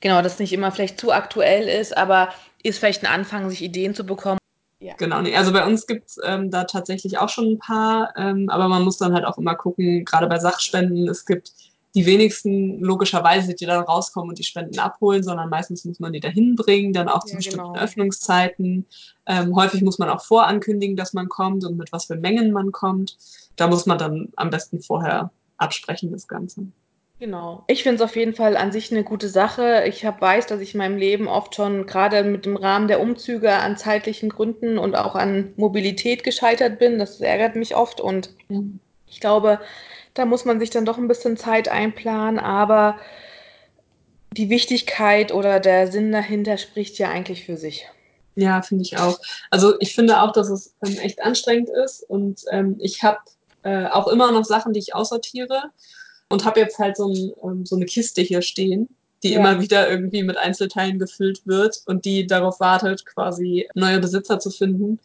genau, das nicht immer vielleicht zu aktuell ist, aber ist vielleicht ein Anfang, sich Ideen zu bekommen. Ja. Genau, nee. also bei uns gibt es ähm, da tatsächlich auch schon ein paar, ähm, aber man muss dann halt auch immer gucken, gerade bei Sachspenden, es gibt die wenigsten logischerweise, die dann rauskommen und die Spenden abholen, sondern meistens muss man die dahin bringen, dann auch zu ja, bestimmten genau. Öffnungszeiten. Ähm, häufig muss man auch vorankündigen, dass man kommt und mit was für Mengen man kommt. Da muss man dann am besten vorher absprechen, das Ganze. Genau. Ich finde es auf jeden Fall an sich eine gute Sache. Ich habe weiß, dass ich in meinem Leben oft schon gerade mit dem Rahmen der Umzüge an zeitlichen Gründen und auch an Mobilität gescheitert bin. Das ärgert mich oft und mhm. ich glaube, da muss man sich dann doch ein bisschen Zeit einplanen, aber die Wichtigkeit oder der Sinn dahinter spricht ja eigentlich für sich. Ja, finde ich auch. Also ich finde auch, dass es ähm, echt anstrengend ist und ähm, ich habe äh, auch immer noch Sachen, die ich aussortiere und habe jetzt halt so, ein, ähm, so, eine Kiste hier stehen, die ja. immer wieder irgendwie mit Einzelteilen gefüllt wird und die darauf wartet, quasi neue Besitzer zu finden.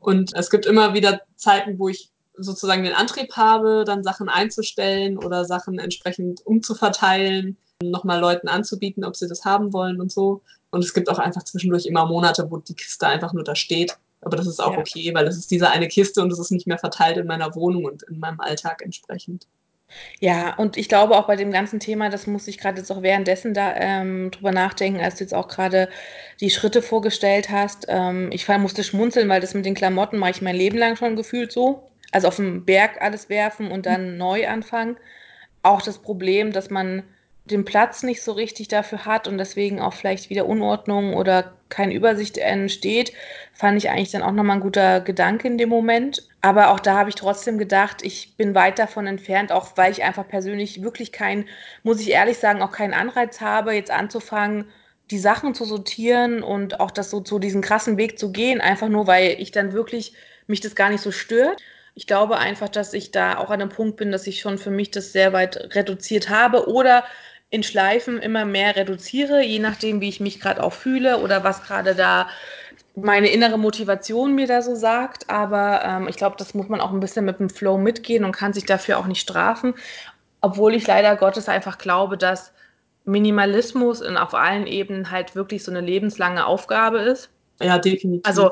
Und es gibt immer wieder Zeiten, wo ich sozusagen den Antrieb habe, dann Sachen einzustellen oder Sachen entsprechend umzuverteilen, nochmal Leuten anzubieten, ob sie das haben wollen und so. Und es gibt auch einfach zwischendurch immer Monate, wo die Kiste einfach nur da steht. Aber das ist auch ja. okay, weil es ist diese eine Kiste und es ist nicht mehr verteilt in meiner Wohnung und in meinem Alltag entsprechend. Ja, und ich glaube auch bei dem ganzen Thema, das muss ich gerade jetzt auch währenddessen da ähm, drüber nachdenken, als du jetzt auch gerade die Schritte vorgestellt hast. Ähm, ich musste schmunzeln, weil das mit den Klamotten mache ich mein Leben lang schon gefühlt so. Also auf dem Berg alles werfen und dann neu anfangen. Auch das Problem, dass man den Platz nicht so richtig dafür hat und deswegen auch vielleicht wieder Unordnung oder keine Übersicht entsteht, fand ich eigentlich dann auch nochmal ein guter Gedanke in dem Moment. Aber auch da habe ich trotzdem gedacht, ich bin weit davon entfernt, auch weil ich einfach persönlich wirklich keinen, muss ich ehrlich sagen, auch keinen Anreiz habe, jetzt anzufangen, die Sachen zu sortieren und auch das so zu diesen krassen Weg zu gehen, einfach nur, weil ich dann wirklich mich das gar nicht so stört. Ich glaube einfach, dass ich da auch an einem Punkt bin, dass ich schon für mich das sehr weit reduziert habe oder in Schleifen immer mehr reduziere, je nachdem, wie ich mich gerade auch fühle oder was gerade da meine innere Motivation mir da so sagt. Aber ähm, ich glaube, das muss man auch ein bisschen mit dem Flow mitgehen und kann sich dafür auch nicht strafen. Obwohl ich leider Gottes einfach glaube, dass Minimalismus in, auf allen Ebenen halt wirklich so eine lebenslange Aufgabe ist. Ja, definitiv. Also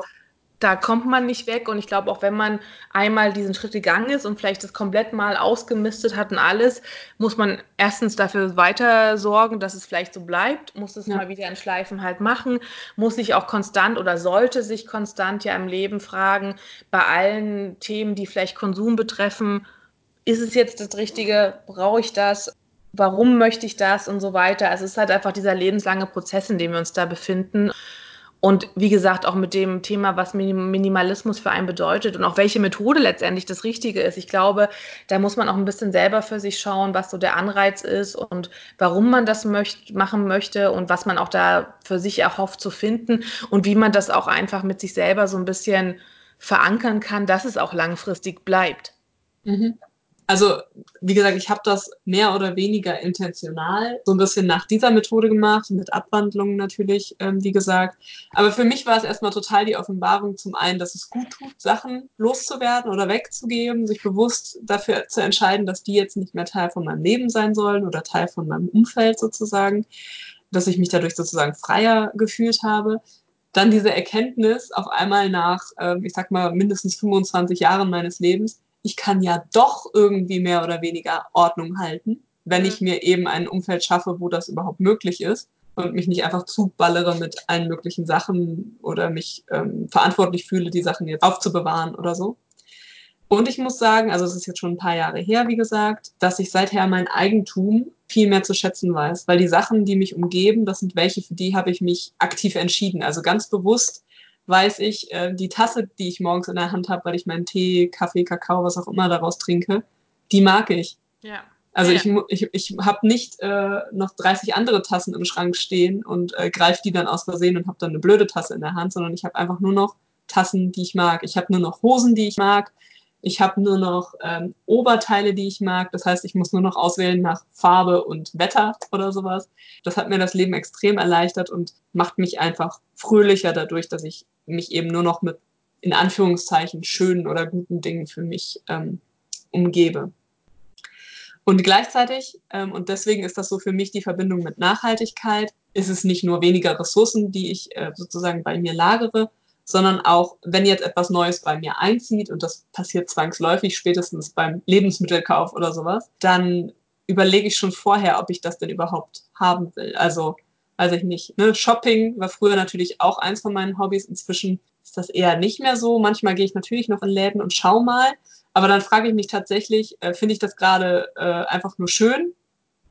da kommt man nicht weg. Und ich glaube, auch wenn man einmal diesen Schritt gegangen ist und vielleicht das komplett mal ausgemistet hat und alles, muss man erstens dafür weiter sorgen, dass es vielleicht so bleibt, muss es ja. mal wieder in Schleifen halt machen, muss sich auch konstant oder sollte sich konstant ja im Leben fragen, bei allen Themen, die vielleicht Konsum betreffen, ist es jetzt das Richtige, brauche ich das? Warum möchte ich das und so weiter? Also es ist halt einfach dieser lebenslange Prozess, in dem wir uns da befinden. Und wie gesagt, auch mit dem Thema, was Minimalismus für einen bedeutet und auch welche Methode letztendlich das Richtige ist. Ich glaube, da muss man auch ein bisschen selber für sich schauen, was so der Anreiz ist und warum man das möcht machen möchte und was man auch da für sich erhofft zu finden und wie man das auch einfach mit sich selber so ein bisschen verankern kann, dass es auch langfristig bleibt. Mhm. Also, wie gesagt, ich habe das mehr oder weniger intentional so ein bisschen nach dieser Methode gemacht, mit Abwandlungen natürlich, ähm, wie gesagt. Aber für mich war es erstmal total die Offenbarung, zum einen, dass es gut tut, Sachen loszuwerden oder wegzugeben, sich bewusst dafür zu entscheiden, dass die jetzt nicht mehr Teil von meinem Leben sein sollen oder Teil von meinem Umfeld sozusagen, dass ich mich dadurch sozusagen freier gefühlt habe dann diese Erkenntnis auf einmal nach, ähm, ich sag mal, mindestens 25 Jahren meines Lebens, ich kann ja doch irgendwie mehr oder weniger Ordnung halten, wenn ich mir eben ein Umfeld schaffe, wo das überhaupt möglich ist und mich nicht einfach zuballere mit allen möglichen Sachen oder mich ähm, verantwortlich fühle, die Sachen jetzt aufzubewahren oder so. Und ich muss sagen, also es ist jetzt schon ein paar Jahre her, wie gesagt, dass ich seither mein Eigentum viel mehr zu schätzen weiß, weil die Sachen, die mich umgeben, das sind welche, für die habe ich mich aktiv entschieden. Also ganz bewusst weiß ich, äh, die Tasse, die ich morgens in der Hand habe, weil ich meinen Tee, Kaffee, Kakao, was auch immer daraus trinke, die mag ich. Ja. Also ja. ich, ich, ich habe nicht äh, noch 30 andere Tassen im Schrank stehen und äh, greife die dann aus Versehen und habe dann eine blöde Tasse in der Hand, sondern ich habe einfach nur noch Tassen, die ich mag. Ich habe nur noch Hosen, die ich mag. Ich habe nur noch ähm, Oberteile, die ich mag. Das heißt, ich muss nur noch auswählen nach Farbe und Wetter oder sowas. Das hat mir das Leben extrem erleichtert und macht mich einfach fröhlicher dadurch, dass ich mich eben nur noch mit in Anführungszeichen schönen oder guten Dingen für mich ähm, umgebe. Und gleichzeitig, ähm, und deswegen ist das so für mich die Verbindung mit Nachhaltigkeit, ist es nicht nur weniger Ressourcen, die ich äh, sozusagen bei mir lagere, sondern auch, wenn jetzt etwas Neues bei mir einzieht, und das passiert zwangsläufig, spätestens beim Lebensmittelkauf oder sowas, dann überlege ich schon vorher, ob ich das denn überhaupt haben will. Also weiß ich nicht, ne, Shopping war früher natürlich auch eins von meinen Hobbys. Inzwischen ist das eher nicht mehr so. Manchmal gehe ich natürlich noch in Läden und schau mal. Aber dann frage ich mich tatsächlich, äh, finde ich das gerade äh, einfach nur schön?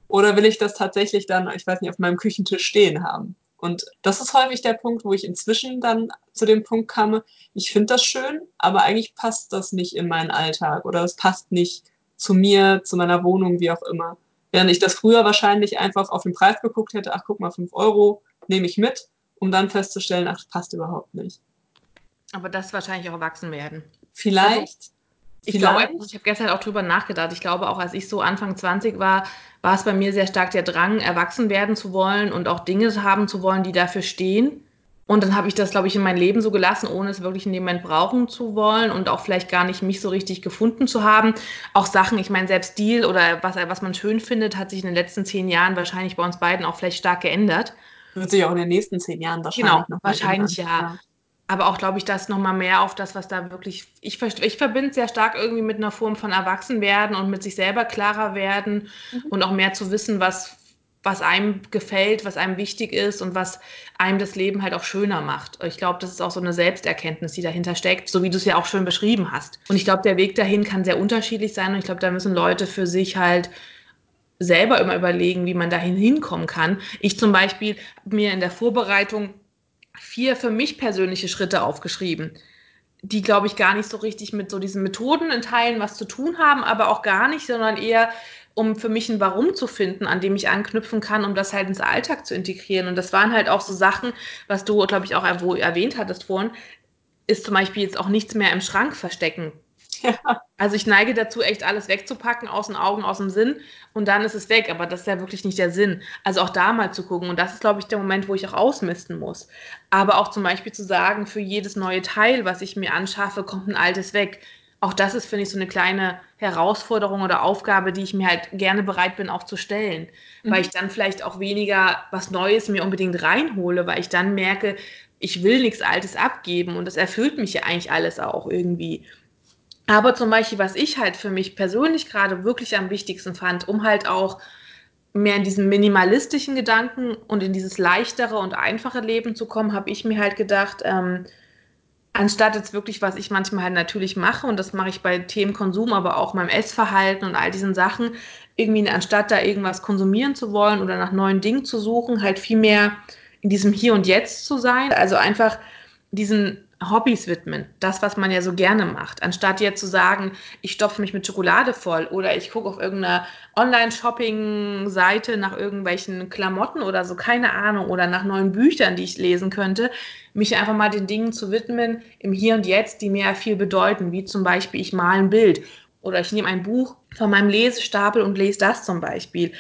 Oder will ich das tatsächlich dann, ich weiß nicht, auf meinem Küchentisch stehen haben? Und das ist häufig der Punkt, wo ich inzwischen dann zu dem Punkt kam, ich finde das schön, aber eigentlich passt das nicht in meinen Alltag oder es passt nicht zu mir, zu meiner Wohnung, wie auch immer. Während ich das früher wahrscheinlich einfach auf den Preis geguckt hätte, ach guck mal, 5 Euro nehme ich mit, um dann festzustellen, ach, das passt überhaupt nicht. Aber das wahrscheinlich auch erwachsen werden. Vielleicht. Ich glaube, ich habe gestern auch drüber nachgedacht. Ich glaube, auch als ich so Anfang 20 war, war es bei mir sehr stark der Drang, erwachsen werden zu wollen und auch Dinge haben zu wollen, die dafür stehen. Und dann habe ich das, glaube ich, in mein Leben so gelassen, ohne es wirklich in dem Moment brauchen zu wollen und auch vielleicht gar nicht mich so richtig gefunden zu haben. Auch Sachen, ich meine, selbst Stil oder was, was man schön findet, hat sich in den letzten zehn Jahren wahrscheinlich bei uns beiden auch vielleicht stark geändert. Wird sich auch in den nächsten zehn Jahren wahrscheinlich genau, noch wahrscheinlich ja. ja. Aber auch, glaube ich, das nochmal mehr auf das, was da wirklich. Ich, ich verbinde sehr stark irgendwie mit einer Form von Erwachsenwerden und mit sich selber klarer werden mhm. und auch mehr zu wissen, was was einem gefällt, was einem wichtig ist und was einem das Leben halt auch schöner macht. Ich glaube, das ist auch so eine Selbsterkenntnis, die dahinter steckt, so wie du es ja auch schön beschrieben hast. Und ich glaube, der Weg dahin kann sehr unterschiedlich sein und ich glaube, da müssen Leute für sich halt selber immer überlegen, wie man dahin hinkommen kann. Ich zum Beispiel habe mir in der Vorbereitung vier für mich persönliche Schritte aufgeschrieben die, glaube ich, gar nicht so richtig mit so diesen Methoden in Teilen was zu tun haben, aber auch gar nicht, sondern eher um für mich ein Warum zu finden, an dem ich anknüpfen kann, um das halt ins Alltag zu integrieren. Und das waren halt auch so Sachen, was du, glaube ich, auch erwähnt hattest vorhin, ist zum Beispiel jetzt auch nichts mehr im Schrank verstecken. [laughs] Ja. Also ich neige dazu, echt alles wegzupacken, aus den Augen, aus dem Sinn und dann ist es weg. Aber das ist ja wirklich nicht der Sinn. Also auch da mal zu gucken. Und das ist, glaube ich, der Moment, wo ich auch ausmisten muss. Aber auch zum Beispiel zu sagen, für jedes neue Teil, was ich mir anschaffe, kommt ein altes weg auch das ist, finde ich, so eine kleine Herausforderung oder Aufgabe, die ich mir halt gerne bereit bin, auch zu stellen. Mhm. Weil ich dann vielleicht auch weniger was Neues mir unbedingt reinhole, weil ich dann merke, ich will nichts Altes abgeben und das erfüllt mich ja eigentlich alles auch irgendwie. Aber zum Beispiel, was ich halt für mich persönlich gerade wirklich am wichtigsten fand, um halt auch mehr in diesen minimalistischen Gedanken und in dieses leichtere und einfache Leben zu kommen, habe ich mir halt gedacht, ähm, anstatt jetzt wirklich, was ich manchmal halt natürlich mache, und das mache ich bei Themen Konsum, aber auch meinem Essverhalten und all diesen Sachen, irgendwie anstatt da irgendwas konsumieren zu wollen oder nach neuen Dingen zu suchen, halt viel mehr in diesem Hier und Jetzt zu sein. Also einfach diesen Hobbys widmen, das, was man ja so gerne macht, anstatt jetzt zu sagen, ich stopfe mich mit Schokolade voll oder ich gucke auf irgendeiner Online-Shopping-Seite nach irgendwelchen Klamotten oder so, keine Ahnung, oder nach neuen Büchern, die ich lesen könnte, mich einfach mal den Dingen zu widmen im Hier und Jetzt, die mir viel bedeuten, wie zum Beispiel ich male ein Bild oder ich nehme ein Buch von meinem Lesestapel und lese das zum Beispiel.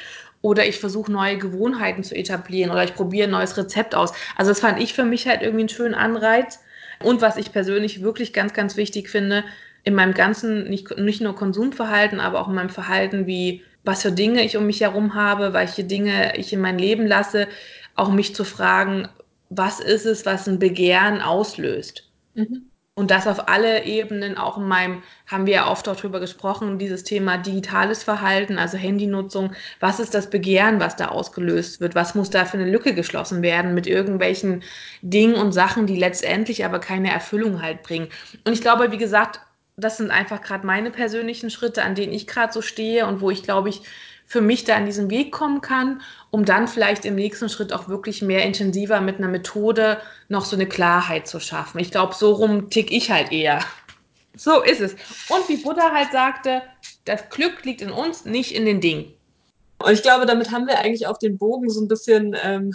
Oder ich versuche neue Gewohnheiten zu etablieren oder ich probiere ein neues Rezept aus. Also das fand ich für mich halt irgendwie einen schönen Anreiz und was ich persönlich wirklich ganz, ganz wichtig finde, in meinem ganzen, nicht, nicht nur Konsumverhalten, aber auch in meinem Verhalten, wie was für Dinge ich um mich herum habe, welche Dinge ich in mein Leben lasse, auch mich zu fragen, was ist es, was ein Begehren auslöst. Mhm. Und das auf alle Ebenen, auch in meinem, haben wir ja oft darüber gesprochen, dieses Thema digitales Verhalten, also Handynutzung. Was ist das Begehren, was da ausgelöst wird? Was muss da für eine Lücke geschlossen werden mit irgendwelchen Dingen und Sachen, die letztendlich aber keine Erfüllung halt bringen? Und ich glaube, wie gesagt, das sind einfach gerade meine persönlichen Schritte, an denen ich gerade so stehe und wo ich, glaube ich, für mich da an diesen Weg kommen kann, um dann vielleicht im nächsten Schritt auch wirklich mehr intensiver mit einer Methode noch so eine Klarheit zu schaffen. Ich glaube, so rum tick ich halt eher. So ist es. Und wie Buddha halt sagte, das Glück liegt in uns, nicht in den Dingen. Und ich glaube, damit haben wir eigentlich auch den Bogen so ein bisschen ähm,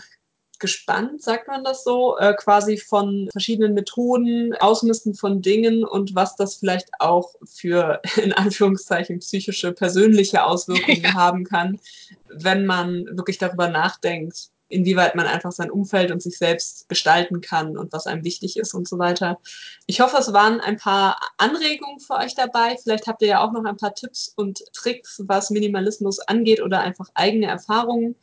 gespannt, sagt man das so, äh, quasi von verschiedenen Methoden, Ausmisten von Dingen und was das vielleicht auch für [laughs] in Anführungszeichen psychische, persönliche Auswirkungen [laughs] ja. haben kann, wenn man wirklich darüber nachdenkt, inwieweit man einfach sein Umfeld und sich selbst gestalten kann und was einem wichtig ist und so weiter. Ich hoffe, es waren ein paar Anregungen für euch dabei. Vielleicht habt ihr ja auch noch ein paar Tipps und Tricks, was Minimalismus angeht oder einfach eigene Erfahrungen.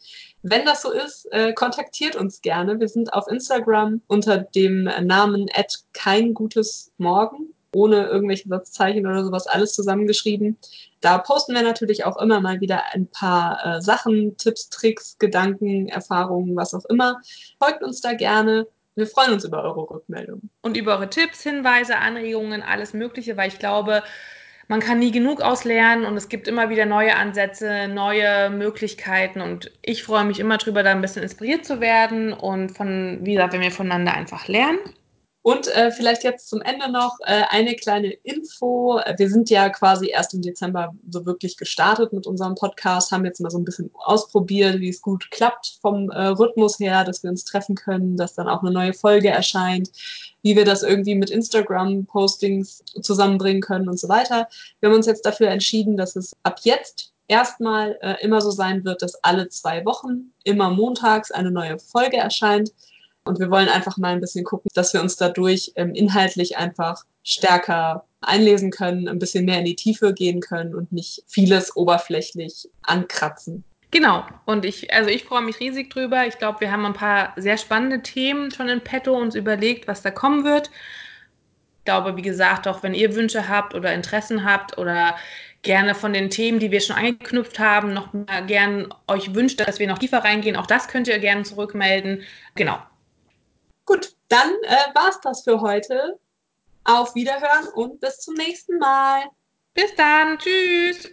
Wenn das so ist, äh, kontaktiert uns gerne. Wir sind auf Instagram unter dem Namen kein gutes Morgen ohne irgendwelche Satzzeichen oder sowas, alles zusammengeschrieben. Da posten wir natürlich auch immer mal wieder ein paar äh, Sachen, Tipps, Tricks, Gedanken, Erfahrungen, was auch immer. Folgt uns da gerne. Wir freuen uns über eure Rückmeldungen. Und über eure Tipps, Hinweise, Anregungen, alles Mögliche, weil ich glaube, man kann nie genug auslernen und es gibt immer wieder neue Ansätze, neue Möglichkeiten und ich freue mich immer drüber, da ein bisschen inspiriert zu werden und von, wie gesagt, wenn wir voneinander einfach lernen. Und äh, vielleicht jetzt zum Ende noch äh, eine kleine Info. Wir sind ja quasi erst im Dezember so wirklich gestartet mit unserem Podcast, haben jetzt mal so ein bisschen ausprobiert, wie es gut klappt vom äh, Rhythmus her, dass wir uns treffen können, dass dann auch eine neue Folge erscheint, wie wir das irgendwie mit Instagram-Postings zusammenbringen können und so weiter. Wir haben uns jetzt dafür entschieden, dass es ab jetzt erstmal äh, immer so sein wird, dass alle zwei Wochen, immer montags, eine neue Folge erscheint. Und wir wollen einfach mal ein bisschen gucken, dass wir uns dadurch ähm, inhaltlich einfach stärker einlesen können, ein bisschen mehr in die Tiefe gehen können und nicht vieles oberflächlich ankratzen. Genau. Und ich, also ich freue mich riesig drüber. Ich glaube, wir haben ein paar sehr spannende Themen schon in petto uns überlegt, was da kommen wird. Ich glaube, wie gesagt, auch wenn ihr Wünsche habt oder Interessen habt oder gerne von den Themen, die wir schon angeknüpft haben, noch mal gern euch wünscht, dass wir noch tiefer reingehen, auch das könnt ihr gerne zurückmelden. Genau. Gut, dann äh, war's das für heute. Auf Wiederhören und bis zum nächsten Mal. Bis dann. Tschüss.